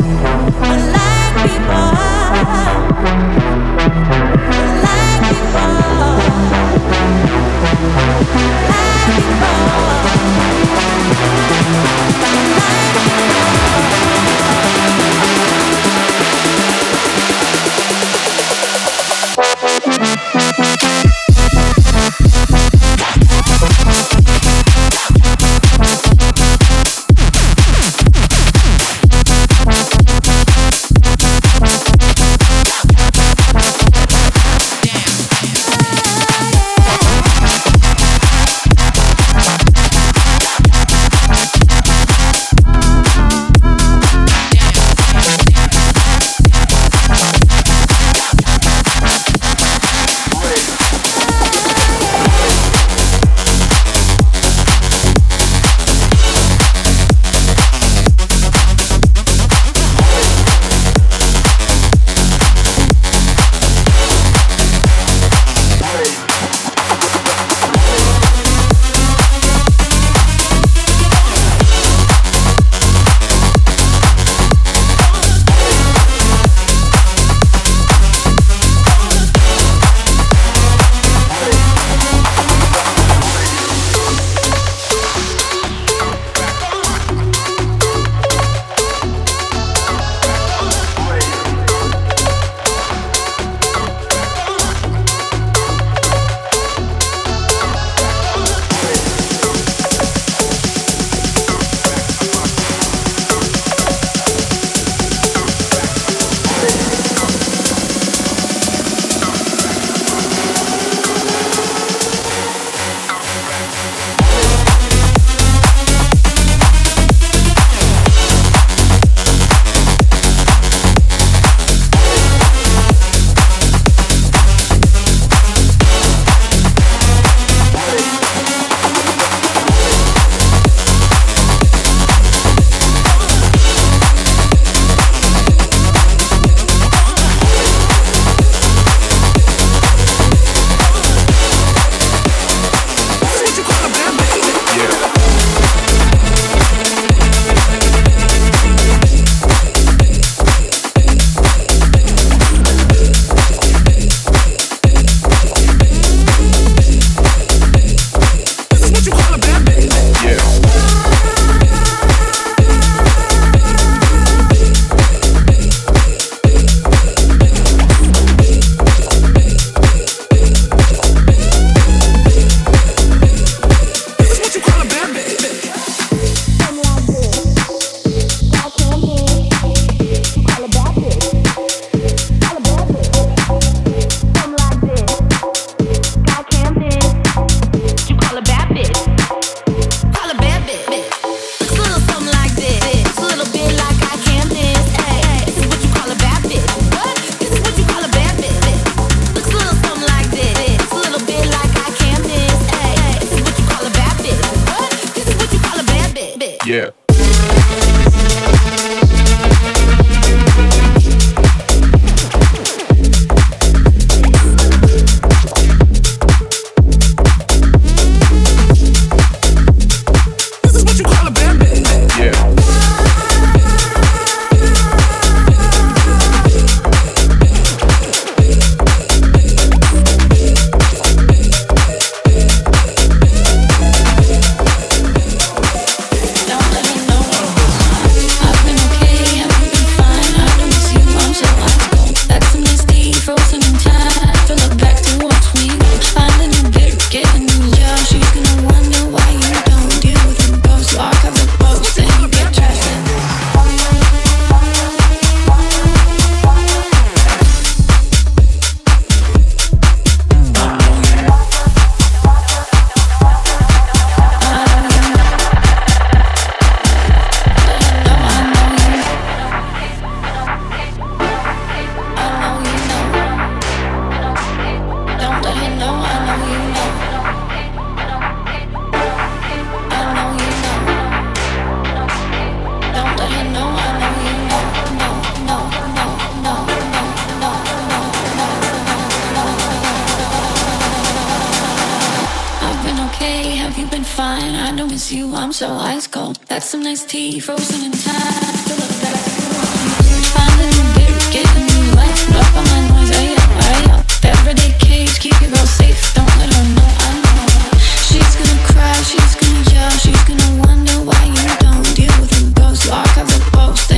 Black people. That's some nice tea, frozen in time. Still look back to Find a new beer, get a new life. Up on my noise, ay, ay, ay. Everyday cage, keep your girl safe. Don't let her know I know. She's gonna cry, she's gonna yell, she's gonna wonder why you don't deal with a ghost. Lock up the post,